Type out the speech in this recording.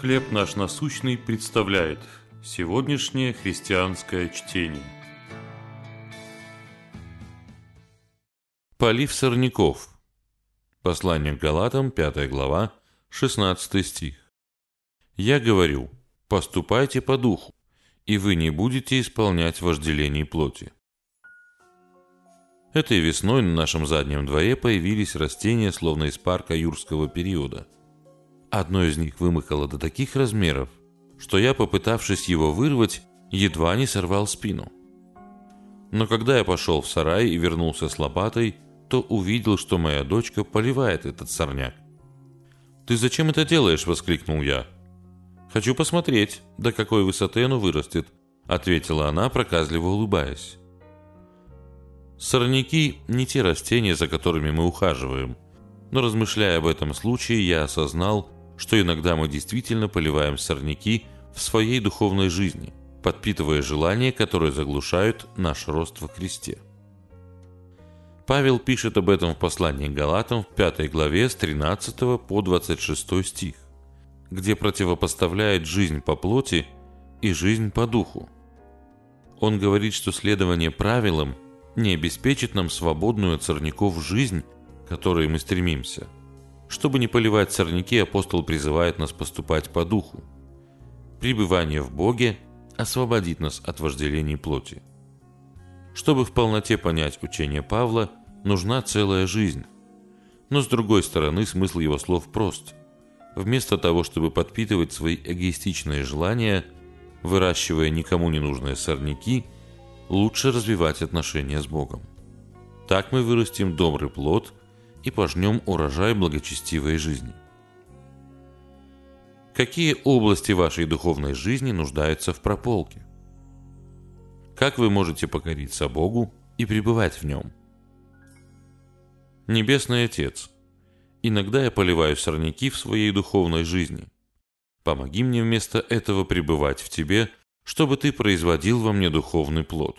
«Хлеб наш насущный» представляет сегодняшнее христианское чтение. Полив сорняков. Послание к Галатам, 5 глава, 16 стих. «Я говорю, поступайте по духу, и вы не будете исполнять вожделений плоти». Этой весной на нашем заднем дворе появились растения, словно из парка юрского периода. Одно из них вымыкало до таких размеров, что я, попытавшись его вырвать, едва не сорвал спину. Но когда я пошел в сарай и вернулся с лопатой, то увидел, что моя дочка поливает этот сорняк. «Ты зачем это делаешь?» – воскликнул я. «Хочу посмотреть, до какой высоты оно вырастет», – ответила она, проказливо улыбаясь. Сорняки – не те растения, за которыми мы ухаживаем. Но размышляя об этом случае, я осознал, что иногда мы действительно поливаем сорняки в своей духовной жизни, подпитывая желания, которые заглушают наш рост во Христе. Павел пишет об этом в послании Галатам в 5 главе с 13 по 26 стих, где противопоставляет жизнь по плоти и жизнь по духу. Он говорит, что следование правилам – не обеспечит нам свободную от сорняков жизнь, к которой мы стремимся. Чтобы не поливать сорняки, апостол призывает нас поступать по духу. Пребывание в Боге освободит нас от вожделений плоти. Чтобы в полноте понять учение Павла, нужна целая жизнь. Но с другой стороны, смысл его слов прост. Вместо того, чтобы подпитывать свои эгоистичные желания, выращивая никому не нужные сорняки – лучше развивать отношения с Богом. Так мы вырастим добрый плод и пожнем урожай благочестивой жизни. Какие области вашей духовной жизни нуждаются в прополке? Как вы можете покориться Богу и пребывать в Нем? Небесный Отец, иногда я поливаю сорняки в своей духовной жизни. Помоги мне вместо этого пребывать в Тебе – чтобы ты производил во мне духовный плод.